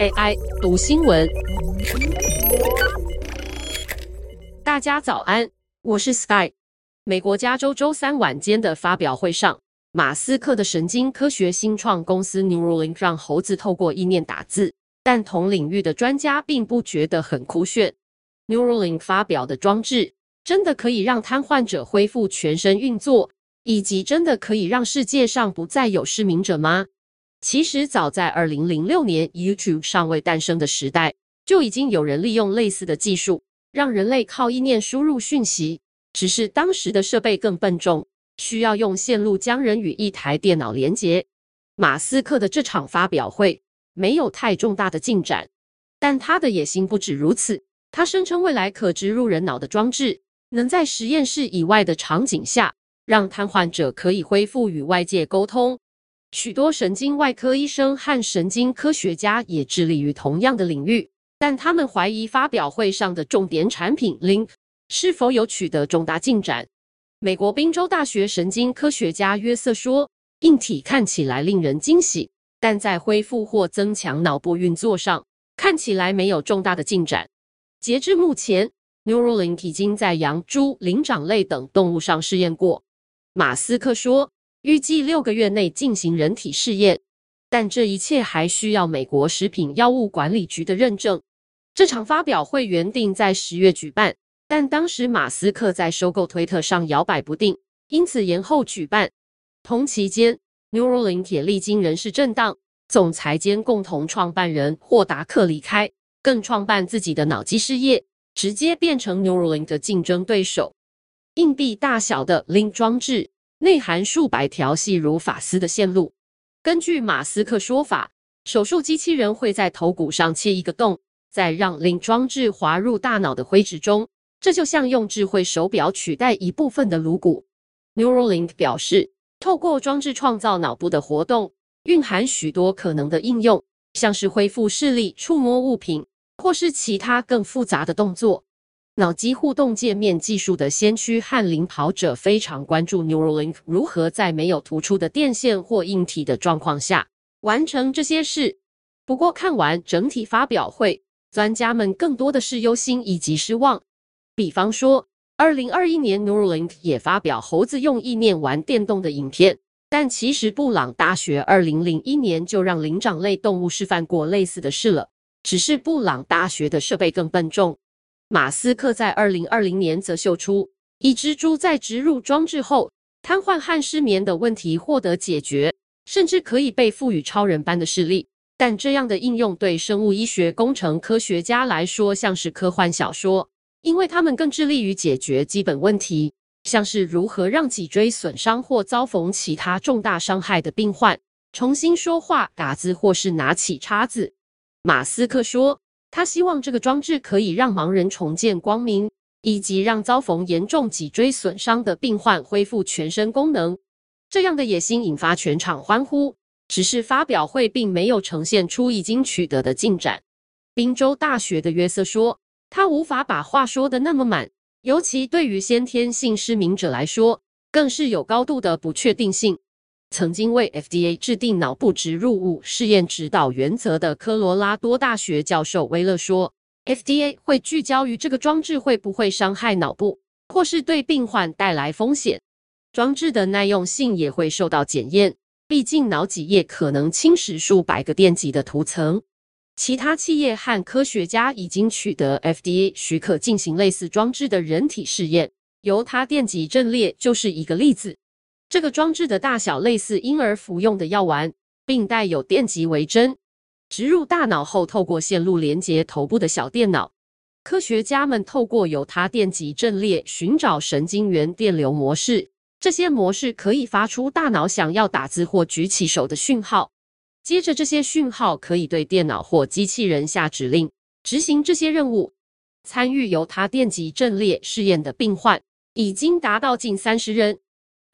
AI 读新闻，大家早安，我是 Sky。美国加州周三晚间的发表会上，马斯克的神经科学新创公司 Neuralink 让猴子透过意念打字，但同领域的专家并不觉得很酷炫。Neuralink 发表的装置真的可以让瘫痪者恢复全身运作，以及真的可以让世界上不再有失明者吗？其实，早在二零零六年 YouTube 尚未诞生的时代，就已经有人利用类似的技术，让人类靠意念输入讯息。只是当时的设备更笨重，需要用线路将人与一台电脑连接。马斯克的这场发表会没有太重大的进展，但他的野心不止如此。他声称未来可植入人脑的装置，能在实验室以外的场景下，让瘫痪者可以恢复与外界沟通。许多神经外科医生和神经科学家也致力于同样的领域，但他们怀疑发表会上的重点产品 Link 是否有取得重大进展。美国宾州大学神经科学家约瑟说：“硬体看起来令人惊喜，但在恢复或增强脑部运作上，看起来没有重大的进展。”截至目前，Neuralink 已经在羊、猪、灵长类等动物上试验过。马斯克说。预计六个月内进行人体试验，但这一切还需要美国食品药物管理局的认证。这场发表会原定在十月举办，但当时马斯克在收购推特上摇摆不定，因此延后举办。同期间，Neuralink 也历经人事震荡，总裁兼共同创办人霍达克离开，更创办自己的脑机事业，直接变成 Neuralink 的竞争对手。硬币大小的 Link 装置。内含数百条细如发丝的线路。根据马斯克说法，手术机器人会在头骨上切一个洞，再让 Link 装置滑入大脑的灰质中。这就像用智慧手表取代一部分的颅骨。Neuralink 表示，透过装置创造脑部的活动，蕴含许多可能的应用，像是恢复视力、触摸物品，或是其他更复杂的动作。脑机互动界面技术的先驱和领跑者非常关注 Neuralink 如何在没有突出的电线或硬体的状况下完成这些事。不过，看完整体发表会，专家们更多的是忧心以及失望。比方说，二零二一年 Neuralink 也发表猴子用意念玩电动的影片，但其实布朗大学二零零一年就让灵长类动物示范过类似的事了，只是布朗大学的设备更笨重。马斯克在二零二零年则秀出，一只猪在植入装置后，瘫痪和失眠的问题获得解决，甚至可以被赋予超人般的视力。但这样的应用对生物医学工程科学家来说像是科幻小说，因为他们更致力于解决基本问题，像是如何让脊椎损伤或遭逢其他重大伤害的病患重新说话、打字或是拿起叉子。马斯克说。他希望这个装置可以让盲人重见光明，以及让遭逢严重脊椎损伤的病患恢复全身功能。这样的野心引发全场欢呼。只是发表会并没有呈现出已经取得的进展。宾州大学的约瑟说：“他无法把话说得那么满，尤其对于先天性失明者来说，更是有高度的不确定性。”曾经为 FDA 制定脑部植入物试验指导原则的科罗拉多大学教授威勒说：“FDA 会聚焦于这个装置会不会伤害脑部，或是对病患带来风险。装置的耐用性也会受到检验，毕竟脑脊液可能侵蚀数百个电极的涂层。其他企业和科学家已经取得 FDA 许可进行类似装置的人体试验，犹他电极阵列就是一个例子。”这个装置的大小类似婴儿服用的药丸，并带有电极为针，植入大脑后，透过线路连接头部的小电脑。科学家们透过由他电极阵列寻找神经元电流模式，这些模式可以发出大脑想要打字或举起手的讯号。接着，这些讯号可以对电脑或机器人下指令，执行这些任务。参与由他电极阵列试验的病患已经达到近三十人。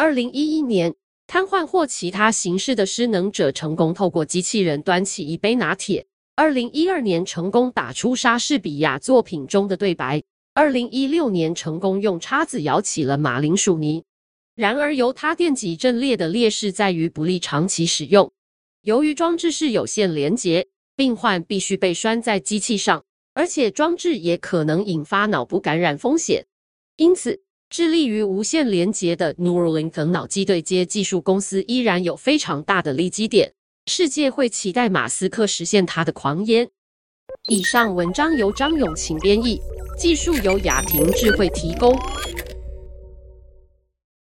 二零一一年，瘫痪或其他形式的失能者成功透过机器人端起一杯拿铁。二零一二年，成功打出莎士比亚作品中的对白。二零一六年，成功用叉子舀起了马铃薯泥。然而，由他电极阵列的劣势在于不利长期使用。由于装置是有线连接，病患必须被拴在机器上，而且装置也可能引发脑部感染风险。因此，致力于无线连接的 Neuralink 等脑机对接技术公司依然有非常大的利基点。世界会期待马斯克实现他的狂言。以上文章由张永晴编译，技术由雅婷智慧提供。